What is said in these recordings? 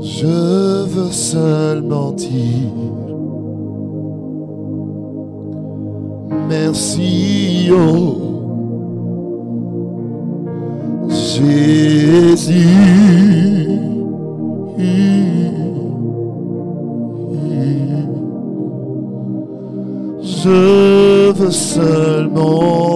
Je veux seulement dire merci oh Jésus. Je veux seulement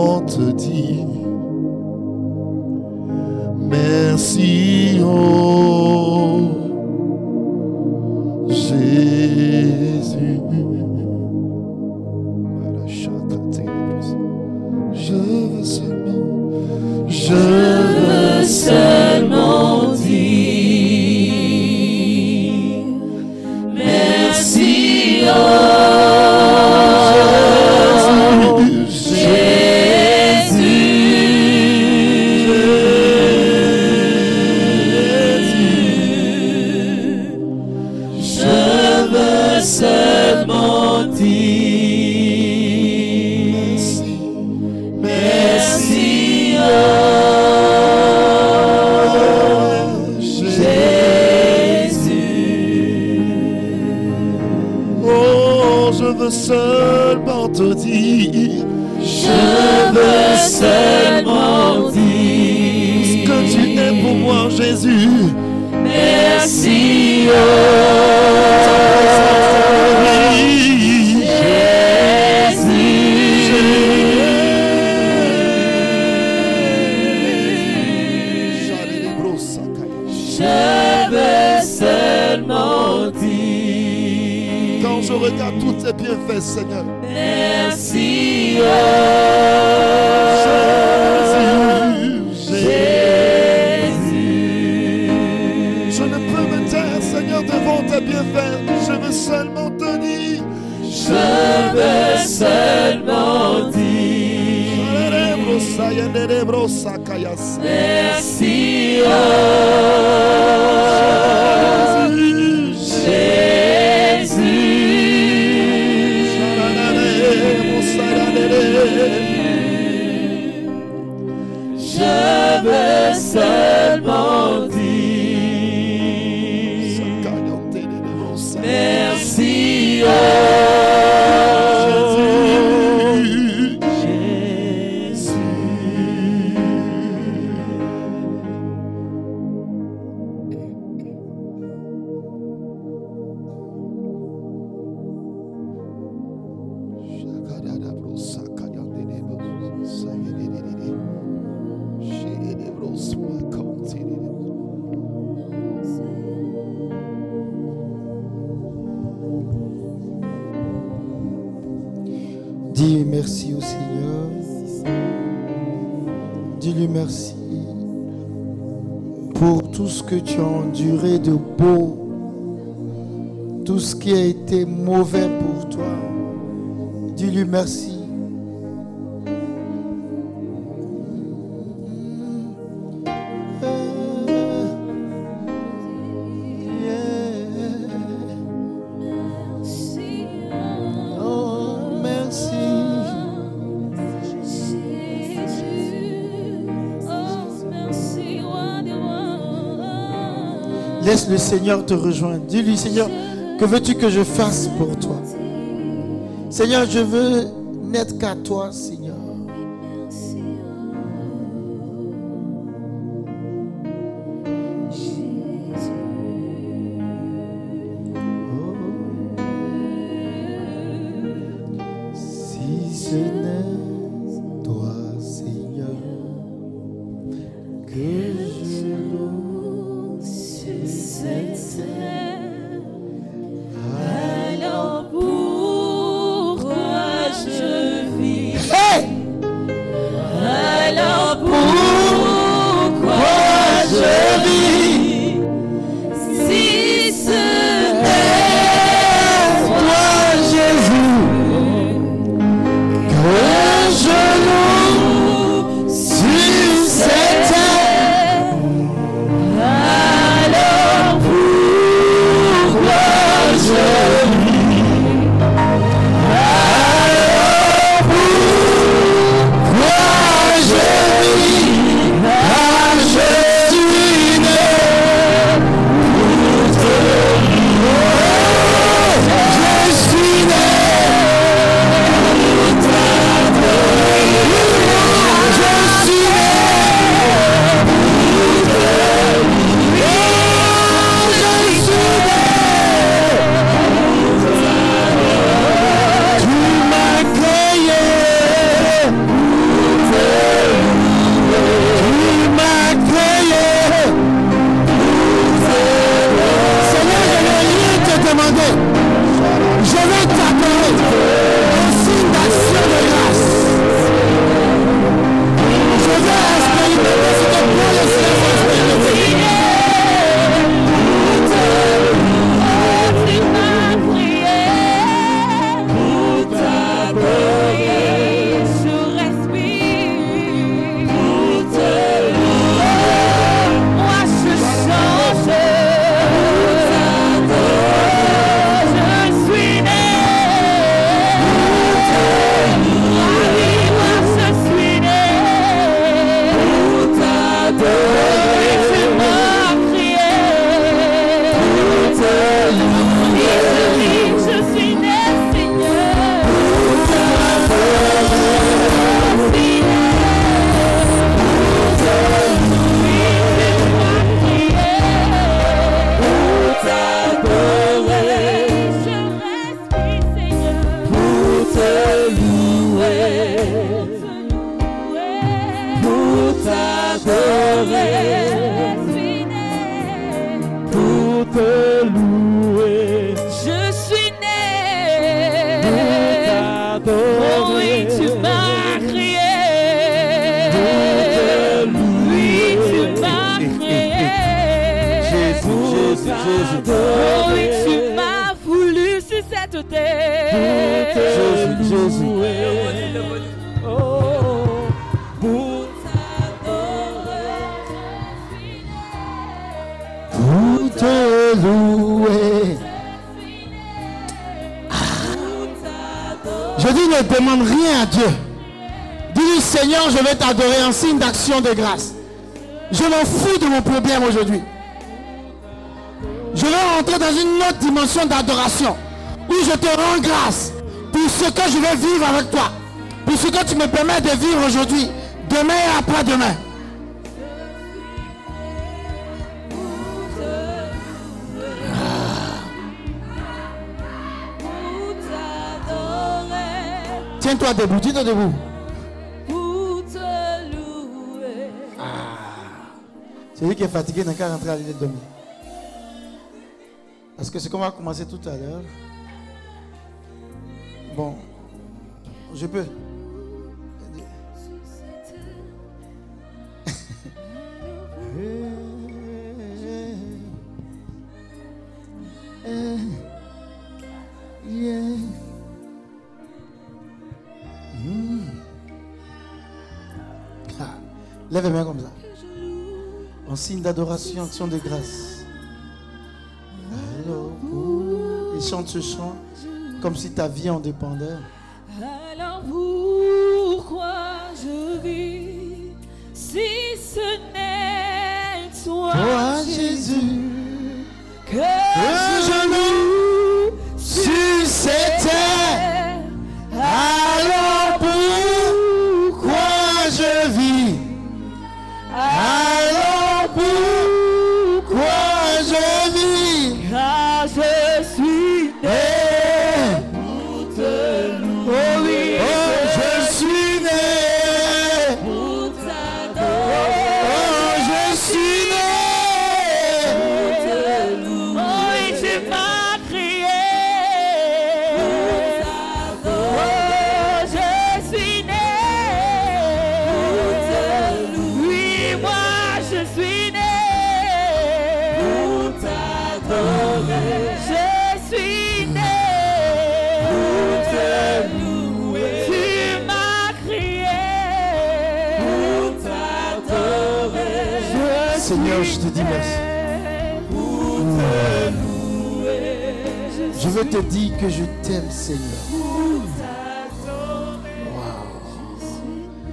Dis merci au Seigneur. Dis-lui merci pour tout ce que tu as enduré de beau, tout ce qui a été mauvais pour toi. Dis-lui merci. Laisse le Seigneur te rejoindre. Dis-lui, Seigneur, que veux-tu que je fasse pour toi? Seigneur, je veux n'être qu'à toi, Seigneur. Ne demande rien à Dieu. Dis-lui, Seigneur, je vais t'adorer en signe d'action de grâce. Je m'en fous de mon problème aujourd'hui. Je vais rentrer dans une autre dimension d'adoration où je te rends grâce pour ce que je vais vivre avec toi. Pour ce que tu me permets de vivre aujourd'hui, demain et après-demain. Tiens-toi debout, tiens-toi debout. pour te louer. Celui qui est fatigué n'a qu'à rentrer à l'île dormir. Parce que c'est qu'on va commencer tout à l'heure. Bon, je peux. Yeah. Lève les mains comme ça. En signe d'adoration, action de grâce. Et chante ce chant comme si ta vie en dépendait. Alors pourquoi je vis si ce n'est toi, Toi, Jésus? Jésus, je veux te dire que je t'aime, Seigneur.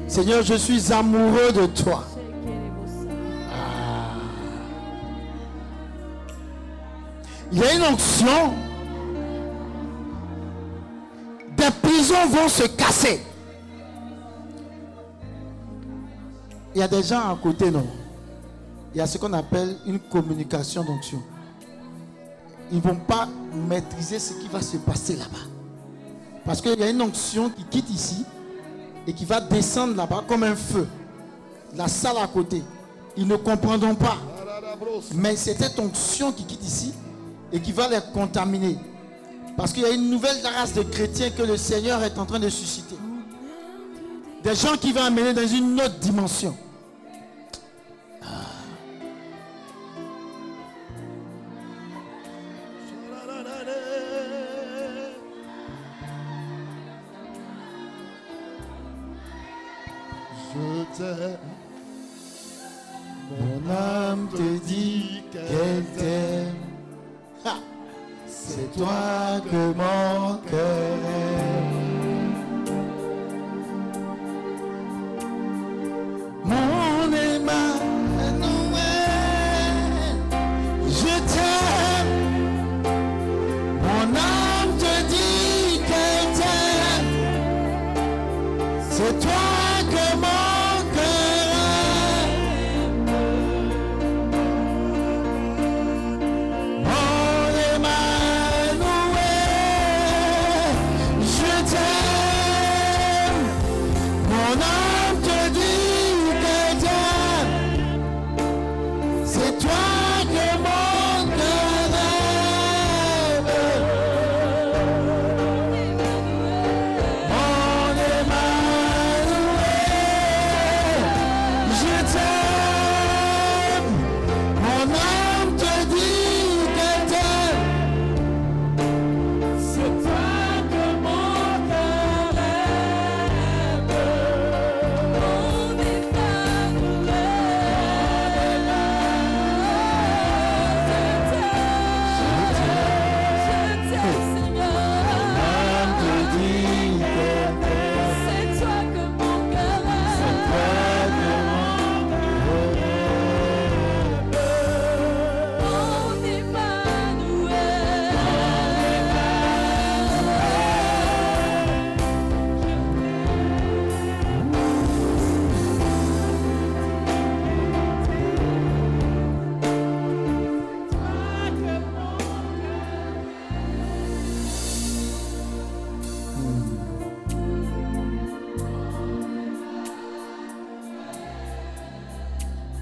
Seigneur, je suis amoureux de toi. Ah. Il y a une onction. Des prisons vont se casser. Il y a des gens à côté, non? Il y a ce qu'on appelle une communication d'onction. Ils ne vont pas maîtriser ce qui va se passer là-bas. Parce qu'il y a une onction qui quitte ici et qui va descendre là-bas comme un feu. La salle à côté. Ils ne comprendront pas. Mais c'est cette onction qui quitte ici et qui va les contaminer. Parce qu'il y a une nouvelle race de chrétiens que le Seigneur est en train de susciter. Des gens qui vont amener dans une autre dimension. Je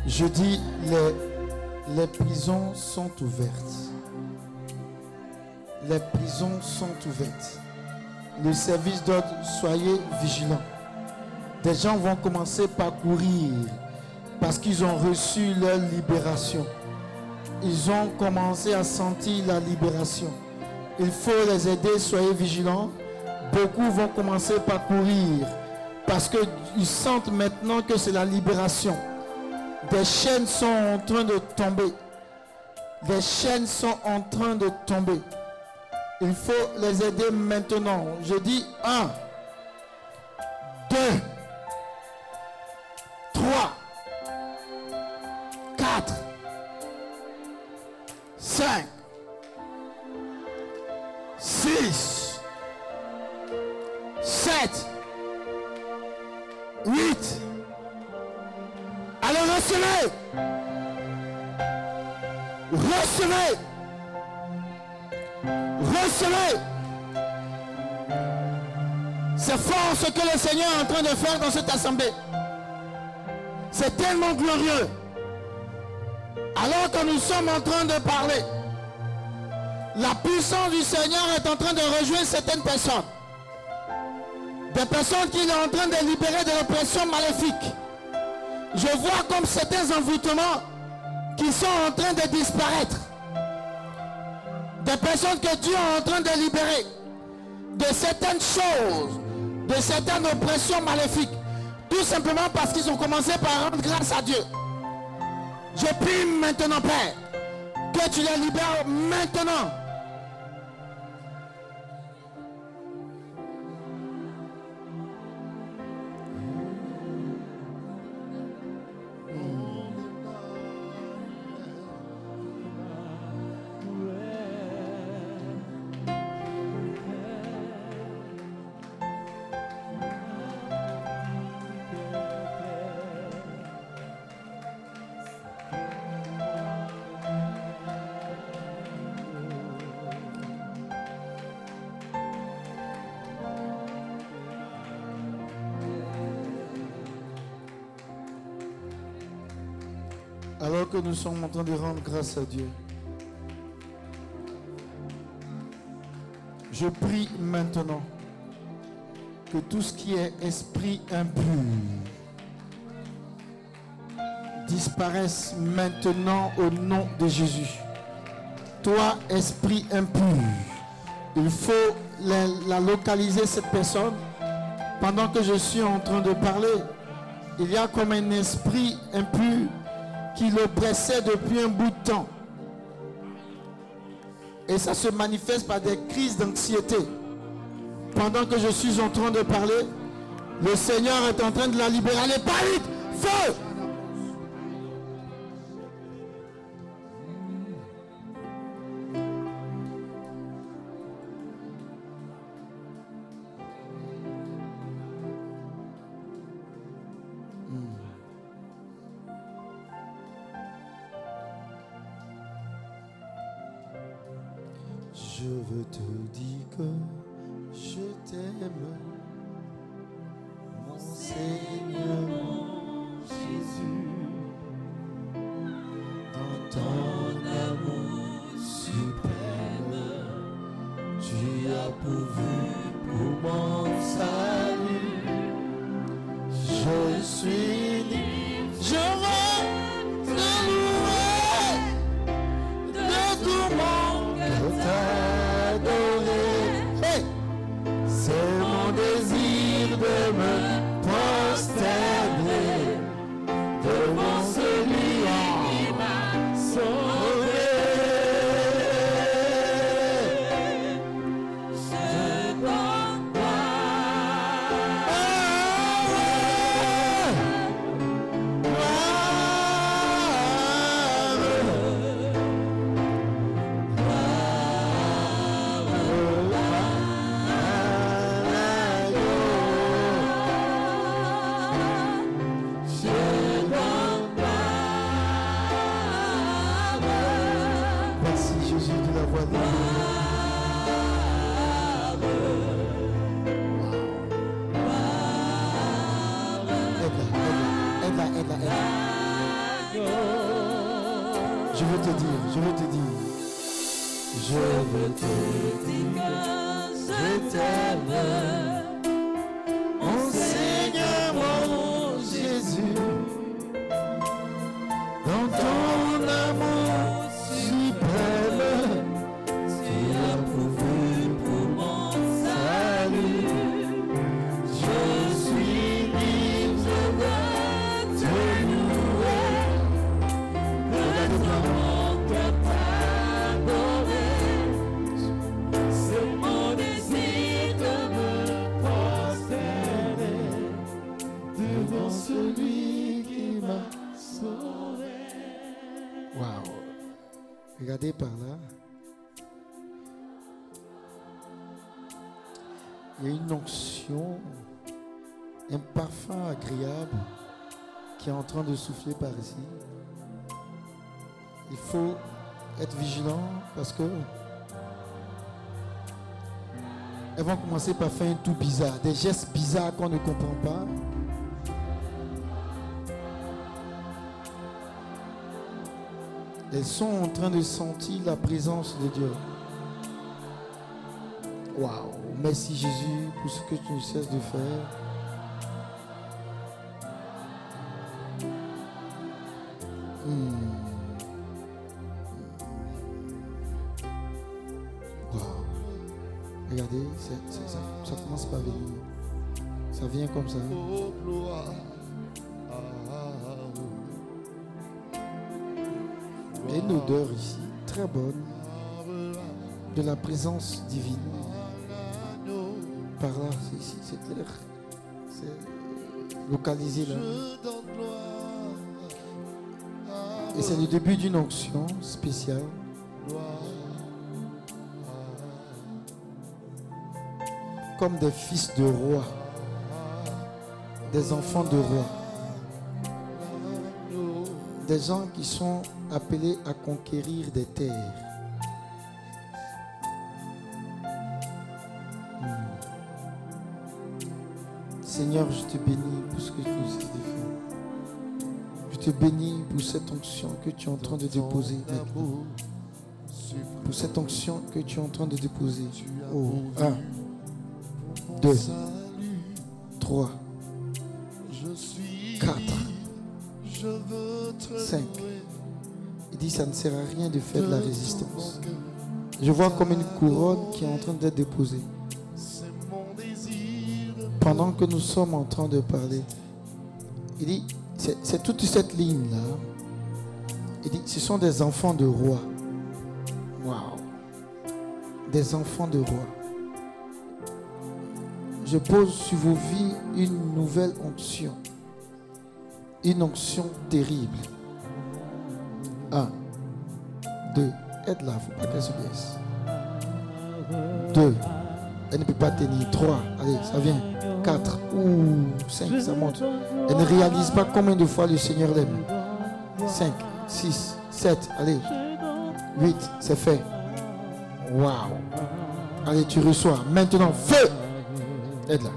Je dis, les, les prisons sont ouvertes. Les prisons sont ouvertes. Le service d'ordre, soyez vigilants. Des gens vont commencer par courir parce qu'ils ont reçu leur libération. Ils ont commencé à sentir la libération. Il faut les aider, soyez vigilants. Beaucoup vont commencer par courir parce qu'ils sentent maintenant que c'est la libération. Des chaînes sont en train de tomber. Des chaînes sont en train de tomber. Il faut les aider maintenant. Je dis 1, 2, de faire dans cette assemblée. C'est tellement glorieux. Alors que nous sommes en train de parler, la puissance du Seigneur est en train de rejoindre certaines personnes. Des personnes qu'il est en train de libérer de l'oppression maléfique. Je vois comme certains envoûtements qui sont en train de disparaître. Des personnes que Dieu est en train de libérer de certaines choses, de certaines oppressions maléfiques. Tout simplement parce qu'ils ont commencé par rendre grâce à Dieu. Je prie maintenant, Père, que tu les libères maintenant. Nous sommes en train de rendre grâce à Dieu, je prie maintenant que tout ce qui est esprit impur disparaisse maintenant au nom de Jésus. Toi, esprit impur, il faut la, la localiser cette personne pendant que je suis en train de parler. Il y a comme un esprit impur qui l'oppressait depuis un bout de temps. Et ça se manifeste par des crises d'anxiété. Pendant que je suis en train de parler, le Seigneur est en train de la libérer. Allez, pas Feu celui qui m'a sauvé. Waouh! Regardez par là. Il y a une onction, un parfum agréable qui est en train de souffler par ici. Il faut être vigilant parce que elles vont commencer par faire un tout bizarre, des gestes bizarres qu'on ne comprend pas. Elles sont en train de sentir la présence de Dieu. Waouh, merci Jésus pour ce que tu ne cesses de faire. Là. Et c'est le début d'une onction spéciale. Comme des fils de rois, des enfants de rois, des gens qui sont appelés à conquérir des terres. Seigneur, je te bénis pour ce que tu nous as fait. Je te bénis pour cette onction que tu es en train de déposer. Pour cette onction que tu es en train de déposer. Oh, un, deux, trois, quatre, cinq. Il dit ça ne sert à rien de faire de la résistance. Je vois comme une couronne qui est en train d'être déposée. Pendant que nous sommes en train de parler, il dit, c'est toute cette ligne-là. Il dit, ce sont des enfants de rois. Waouh. Des enfants de rois. Je pose sur vos vies une nouvelle onction. Une onction terrible. Un. Deux. Aide-la, faut pas qu'elle se blesse. Deux. Elle ne peut pas tenir. Trois. Allez, ça vient. Quatre. Ouh. Cinq, ça monte. Elle ne réalise pas combien de fois le Seigneur l'aime. Cinq. Six. Sept. Allez. Huit. C'est fait. Waouh. Allez, tu reçois. Maintenant, feu. Aide-la.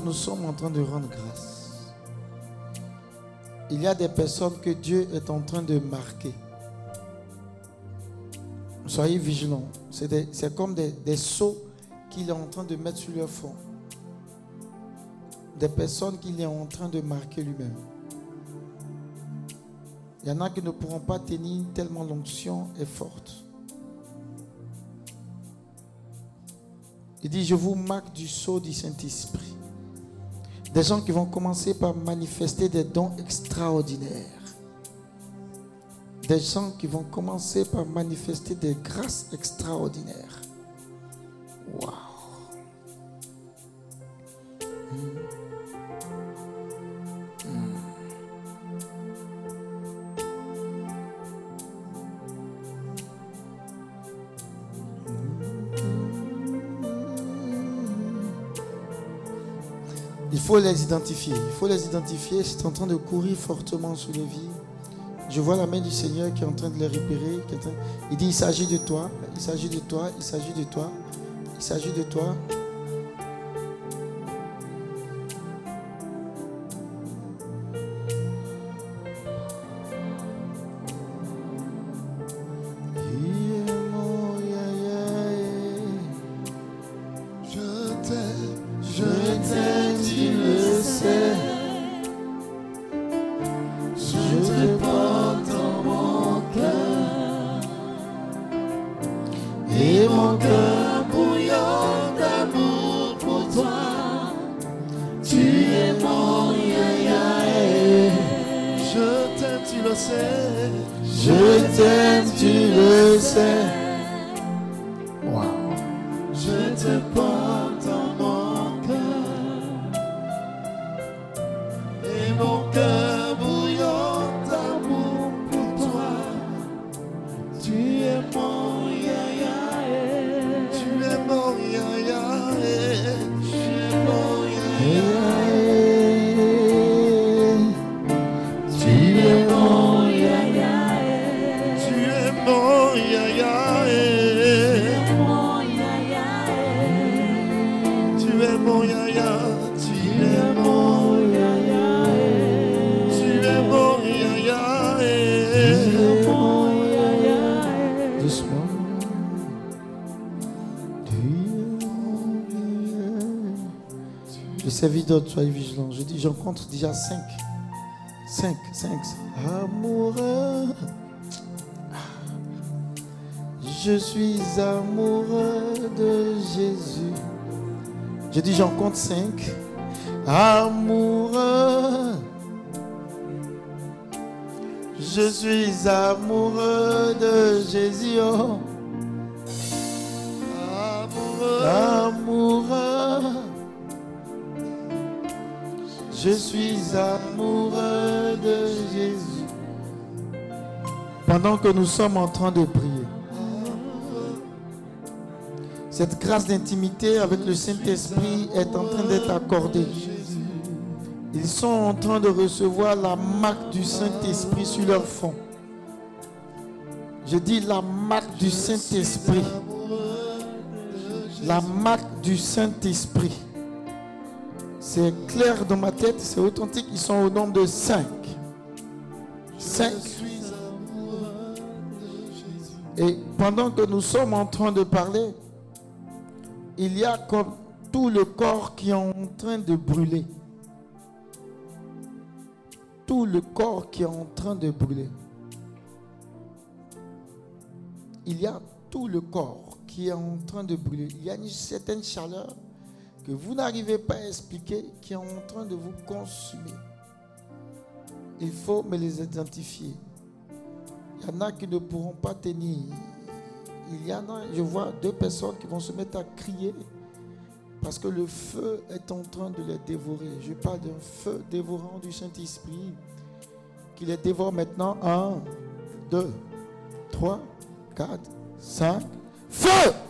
Nous sommes en train de rendre grâce, il y a des personnes que Dieu est en train de marquer. Soyez vigilants. C'est comme des, des sceaux qu'il est en train de mettre sur leur front. Des personnes qu'il est en train de marquer lui-même. Il y en a qui ne pourront pas tenir tellement l'onction est forte. Il dit, je vous marque du sceau du Saint-Esprit. Des gens qui vont commencer par manifester des dons extraordinaires. Des gens qui vont commencer par manifester des grâces extraordinaires. Waouh. Il faut les identifier. Il faut les identifier. C'est en train de courir fortement sur les vies. Je vois la main du Seigneur qui est en train de les repérer. Il dit, il s'agit de toi. Il s'agit de toi. Il s'agit de toi. Il s'agit de toi. Service d'autres, soyez vigilants. Je dis, j'en compte déjà cinq. Cinq, cinq. Amoureux. Je suis amoureux de Jésus. Je dis, j'en compte cinq. Amoureux. Je suis amoureux de Jésus. Oh. Amoureux. Je suis amoureux de Jésus. Pendant que nous sommes en train de prier, cette grâce d'intimité avec le Saint-Esprit est en train d'être accordée. Ils sont en train de recevoir la marque du Saint-Esprit sur leur front. Je dis la marque du Saint-Esprit. La marque du Saint-Esprit. C'est clair dans ma tête, c'est authentique. Ils sont au nombre de cinq. Cinq. Et pendant que nous sommes en train de parler, il y a comme tout le corps qui est en train de brûler. Tout le corps qui est en train de brûler. Il y a tout le corps qui est en train de brûler. Il y a une certaine chaleur que vous n'arrivez pas à expliquer qui est en train de vous consumer. Il faut me les identifier. Il y en a qui ne pourront pas tenir il y en a, je vois deux personnes qui vont se mettre à crier parce que le feu est en train de les dévorer. Je parle d'un feu dévorant du Saint-Esprit qui les dévore maintenant. Un, deux, trois, quatre, cinq. Feu!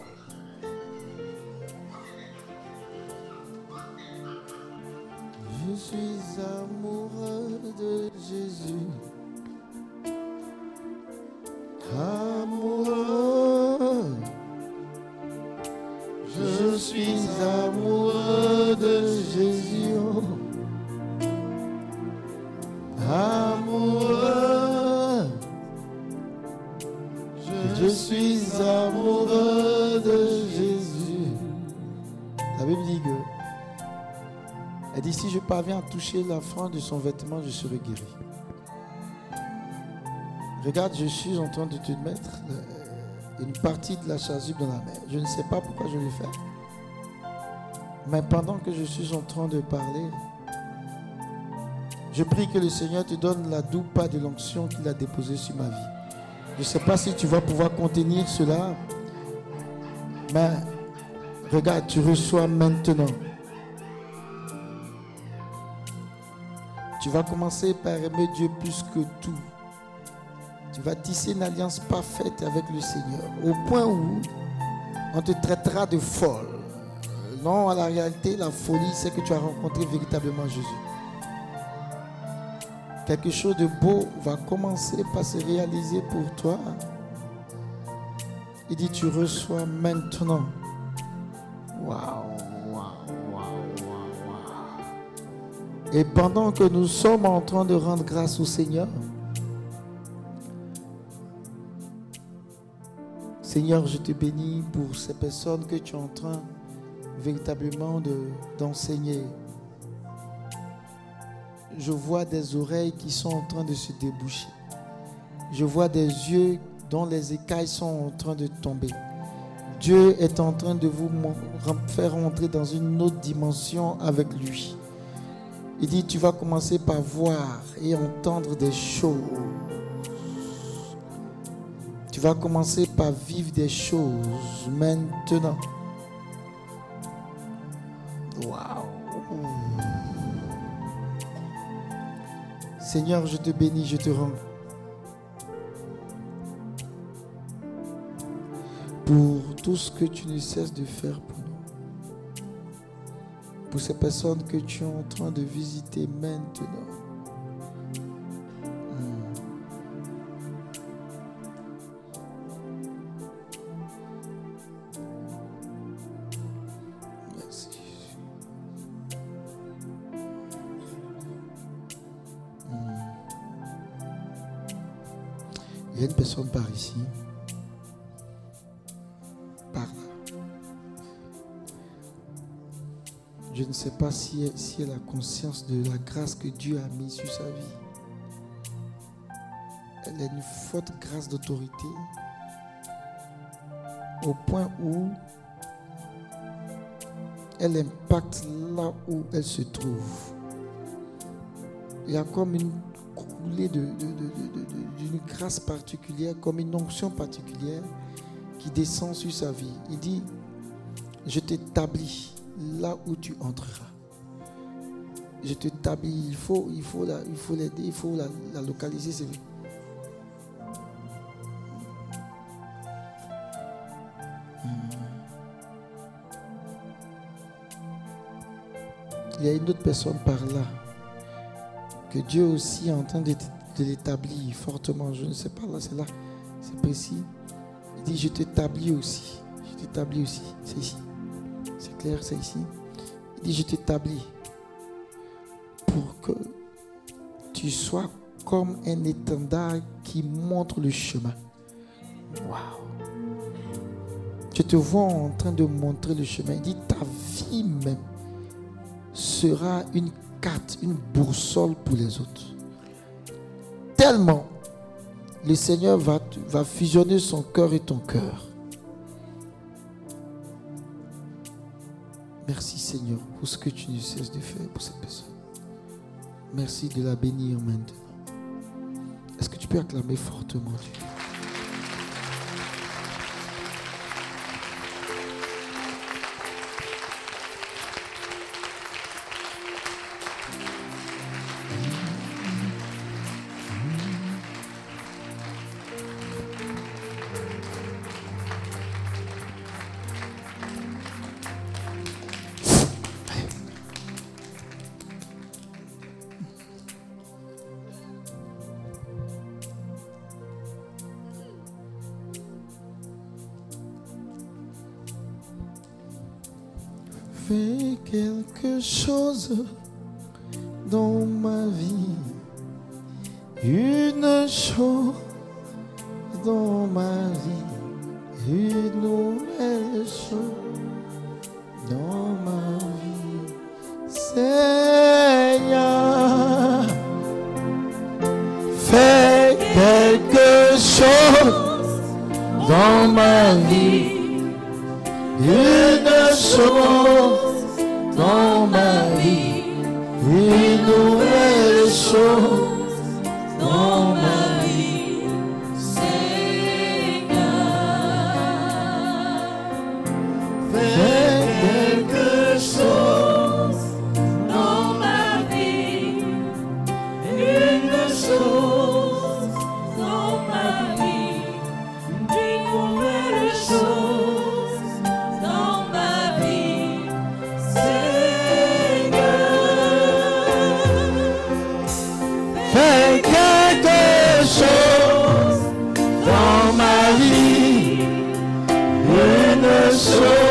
Suis amoureux de Jésus. Amoureux, je suis amoureux parviens à toucher la fin de son vêtement, je serai guéri. Regarde, je suis en train de te mettre euh, une partie de la chasuble dans la main. Je ne sais pas pourquoi je le fais. Mais pendant que je suis en train de parler, je prie que le Seigneur te donne la doupa de l'onction qu'il a déposée sur ma vie. Je ne sais pas si tu vas pouvoir contenir cela. Mais regarde, tu reçois maintenant. Tu vas commencer par aimer Dieu plus que tout. Tu vas tisser une alliance parfaite avec le Seigneur. Au point où on te traitera de folle. Non, à la réalité, la folie, c'est que tu as rencontré véritablement Jésus. Quelque chose de beau va commencer par se réaliser pour toi. Il dit, tu reçois maintenant. Waouh, Et pendant que nous sommes en train de rendre grâce au Seigneur, Seigneur, je te bénis pour ces personnes que tu es en train véritablement d'enseigner. je vois des oreilles qui sont en train de se déboucher. Je vois des yeux dont les écailles sont en train de tomber. Dieu est en train de vous faire entrer dans une autre dimension avec lui. Il dit, tu vas commencer par voir et entendre des choses tu vas commencer par vivre des choses maintenant. Waouh. Seigneur, je te bénis, je te rends. Pour tout ce que tu ne cesses de faire pour nous. Ces personnes que tu es en train de visiter maintenant. par ici. Par là. Je ne sais pas si elle, si elle a conscience de la grâce que Dieu a mise sur sa vie. Elle a une forte grâce d'autorité au point où elle impacte là où elle se trouve. Il y a comme une coulée d'une grâce particulière, comme une onction particulière qui descend sur sa vie. Il dit, je t'établis là où tu entreras. Je t'établis, il faut, il faut il faut l'aider, il faut la, localiser. C'est il y a une autre personne par là que Dieu aussi est en train de, l'établir fortement. Je ne sais pas, là, c'est là, c'est précis. Il dit, je t'établis aussi. Je t'établis aussi. C'est ici. C'est ici. Il dit, je t'établis pour que tu sois comme un étendard qui montre le chemin. Waouh. Je te vois en train de montrer le chemin. Il dit, ta vie même sera une carte, une boussole pour les autres. Tellement le Seigneur va, va fusionner son cœur et ton cœur. Merci Seigneur pour ce que tu ne cesses de faire pour cette personne. Merci de la bénir maintenant. Est-ce que tu peux acclamer fortement Dieu? fait quelque chose so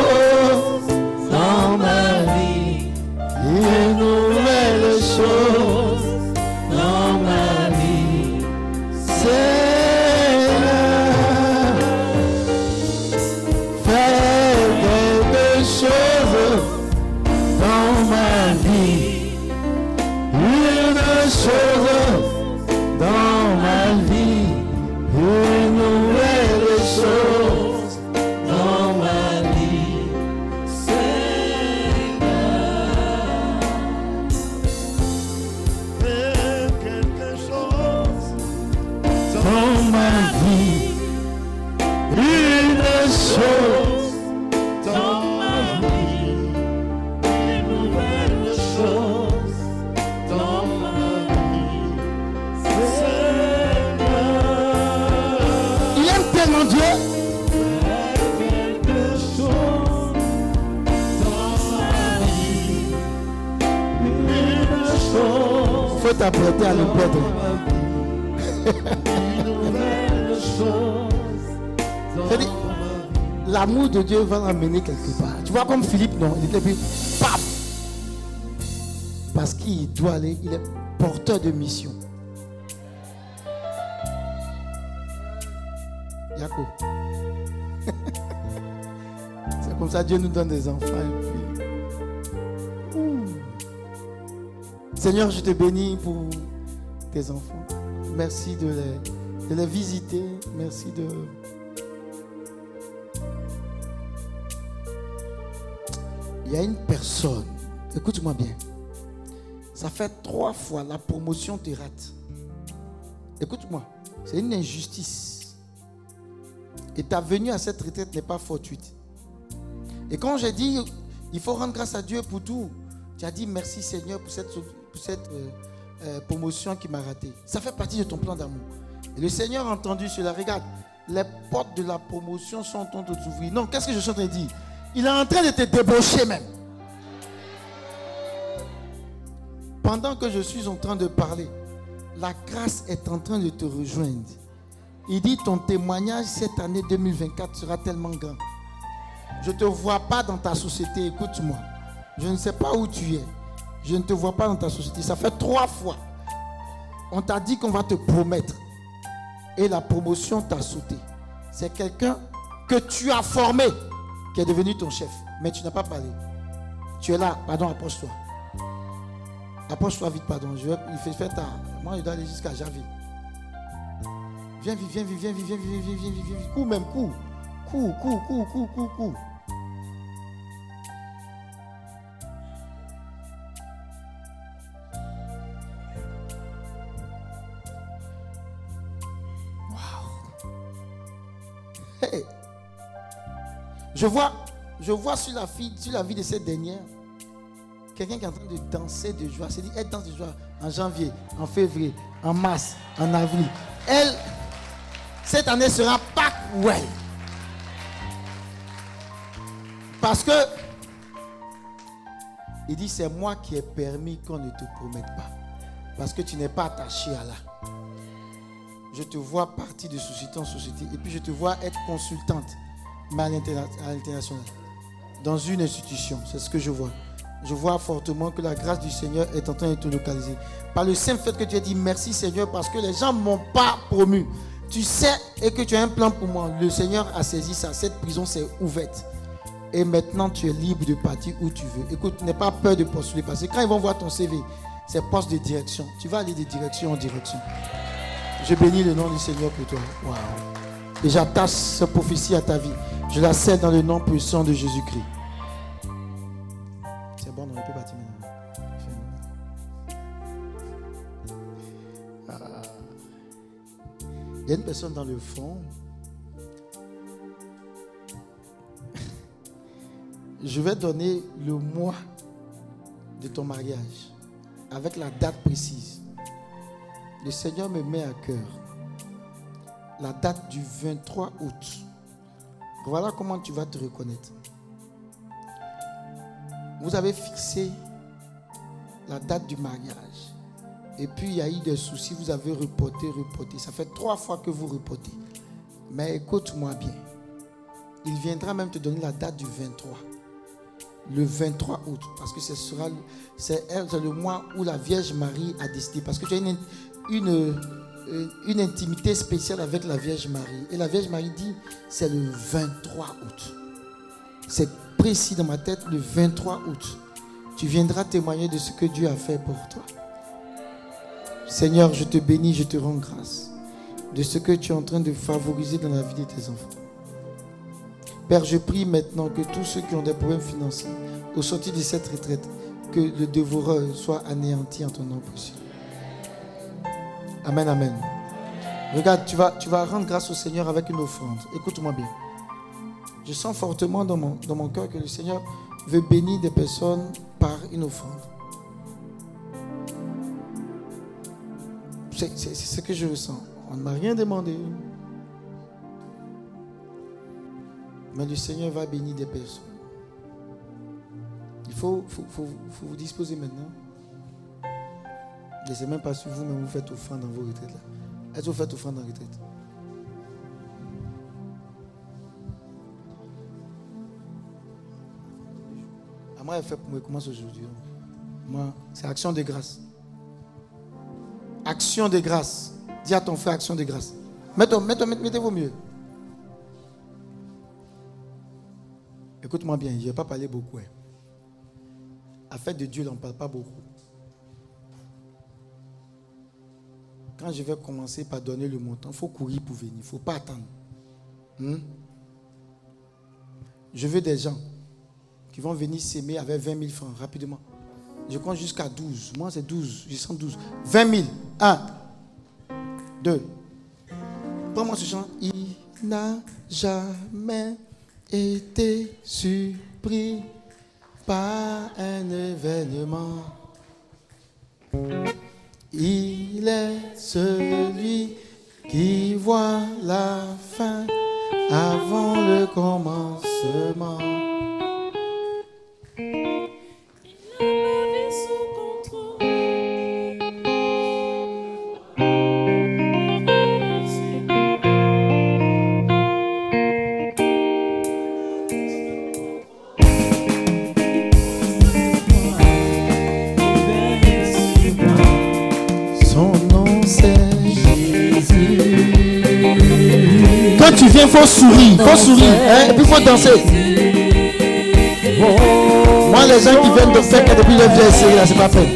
Dieu va l'amener quelque part. Tu vois comme Philippe, non, il était plus, paf Parce qu'il doit aller, il est porteur de mission. Yako. C'est comme ça Dieu nous donne des enfants. Seigneur, je te bénis pour tes enfants. Merci de de les visiter. Merci de... Il y a une personne, écoute-moi bien. Ça fait trois fois la promotion te rate. Écoute-moi, c'est une injustice. Et ta venue à cette retraite n'est pas fortuite. Et quand j'ai dit, il faut rendre grâce à Dieu pour tout, tu as dit merci Seigneur pour cette, euh, euh, promotion qui m'a raté. Ça fait partie de ton plan d'amour. Et le Seigneur a entendu cela. Regarde, les portes de la promotion sont en train de s'ouvrir. Non, qu'est-ce que je suis en train de dire? Il est en train de te débaucher même. Pendant que je suis en train de parler, la grâce est en train de te rejoindre. Il dit ton témoignage cette année 2024 sera tellement grand. Je ne te vois pas dans ta société, écoute-moi. Je ne sais pas où tu es. Je ne te vois pas dans ta société. Ça fait trois fois. On t'a dit qu'on va te promettre. Et la promotion t'a sauté. C'est quelqu'un que tu as formé qui est devenu ton chef. Mais tu n'as pas parlé. Tu es là. Pardon, approche-toi. Approche-toi vite, pardon. Je vais, il fait, fait tard. Moi, je dois aller jusqu'à Javi. Viens, viens, viens, viens, viens, viens, viens, viens, viens, viens, viens, Coup même, coup. Coup, coup, coup, coup, coup, coup. Je vois, je vois sur la, fille, sur la vie de cette dernière quelqu'un qui est en train de danser de joie. C'est dit, elle danse de joie en janvier, en février, en mars, en avril. Elle, cette année sera pas well. Parce que, il dit, c'est moi qui ai permis qu'on ne te promette pas. Parce que tu n'es pas attaché à là. Je te vois partir de société en société. Et puis je te vois être consultante, mais à l'international. Dans une institution. C'est ce que je vois je vois fortement que la grâce du Seigneur est en train de te localiser. Par le simple fait que tu as dit merci Seigneur parce que les gens ne m'ont pas promu. Tu sais et que tu as un plan pour moi. Le Seigneur a saisi ça. Cette prison s'est ouverte. Et maintenant, tu es libre de partir où tu veux. Écoute, n'aie pas peur de postuler. Parce que quand ils vont voir ton CV, c'est poste de direction. Tu vas aller de direction en direction. Je bénis le nom du Seigneur pour toi. Et j'attache cette prophétie à ta vie. Je la cède dans le nom puissant de Jésus-Christ. Il y a une personne dans le fond. Je vais donner le mois de ton mariage avec la date précise. Le Seigneur me met à cœur la date du 23 août. Voilà comment tu vas te reconnaître. Vous avez fixé la date du mariage. Et puis il y a eu des soucis, vous avez reporté, reporté. Ça fait trois fois que vous reportez. Mais écoute-moi bien. Il viendra même te donner la date du 23. Le 23 août. Parce que ce sera c'est le mois où la Vierge Marie a décidé. Parce que tu as une, une intimité spéciale avec la Vierge Marie. Et la Vierge Marie dit c'est le 23 août. C'est précis dans ma tête, le 23 août. Tu viendras témoigner de ce que Dieu a fait pour toi. Seigneur, je te bénis, je te rends grâce de ce que tu es en train de favoriser dans la vie de tes enfants. Père, je prie maintenant que tous ceux qui ont des problèmes financiers, au sortir de cette retraite, que le dévoreur soit anéanti en ton nom possible. Amen, amen. Regarde, tu vas, rendre grâce au Seigneur avec une offrande. Écoute-moi bien. Je sens fortement dans mon, dans mon cœur que le Seigneur veut bénir des personnes par une offrande. C'est ce que je ressens. On ne m'a rien demandé. Mais le Seigneur va bénir des personnes. Il faut, vous disposer maintenant. Je ne sais même pas si vous-même vous faites offrande dans vos retraites. Est-ce que vous faites offrande dans la retraite À moi, elle pour moi, commence aujourd'hui. Moi, c'est action de grâce. Action de grâce. Dis à ton frère action de grâce. Mettez-vous mettez, mieux. Écoute-moi bien, je ne vais pas parler beaucoup. Hein. Affaire de Dieu, on ne parle pas beaucoup. Quand je vais commencer par donner le montant, il faut courir pour venir. Il ne faut pas attendre. Hmm? Je veux des gens qui vont venir s'aimer avec 20 000 francs rapidement. Je compte jusqu'à 12. Moi, c'est 12. Je sens 12. 20 000. 1, 2. Prends-moi ce chant. Il n'a jamais été surpris par un événement. Faut sourire, hein, et puis faut danser. Moi, les gens qui viennent de faire que depuis le vieux essayé, là, c'est pas fait.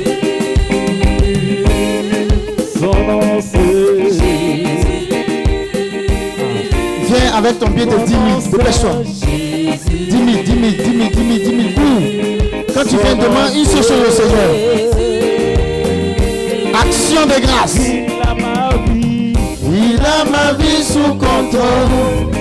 Viens avec ton billet de 10 000, dépêche-toi. 10 000, 10 000, 10 000, 10 000, 10 000, 10 000. Quand tu viens demain, une seule chose au Seigneur. Action de grâce. Il a ma vie sous contrôle.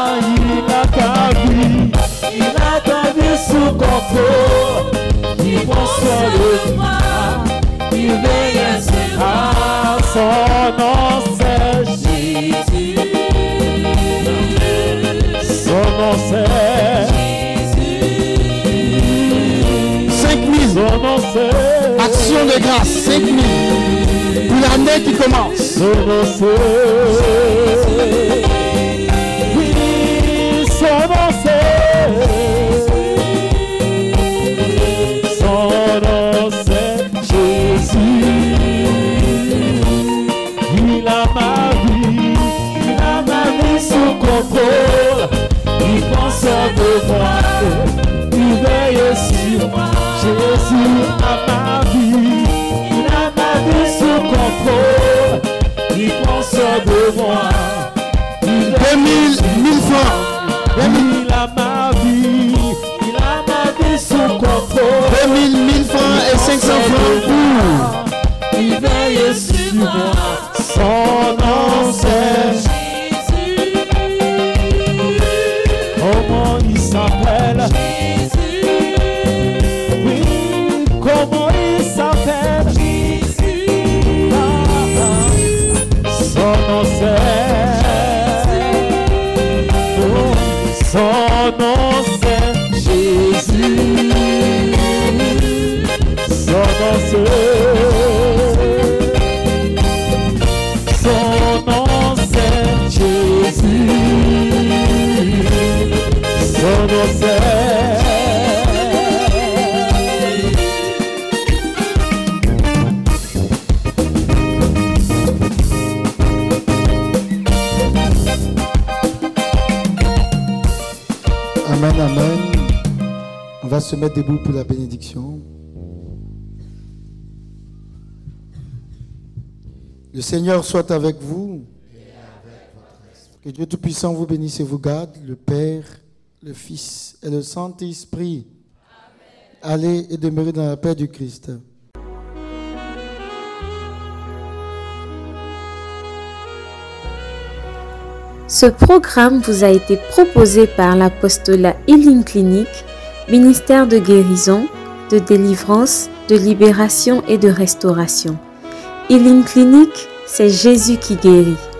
Action de grâce. 5 000. Pour l'année qui commence. Contrôle Il soin de moi Il 2000, 1000 francs. Son nom c'est Jésus. Son nom c'est se mettre debout pour la bénédiction. Le Seigneur soit avec vous. Que Dieu Tout-Puissant vous bénisse et vous garde, le Père, le Fils et le Saint-Esprit. Allez et demeurez dans la paix du Christ. Ce programme vous a été proposé par l'apostolat Healing Clinic, ministère de guérison, de délivrance, de libération et de restauration. Healing Clinic, c'est Jésus qui guérit.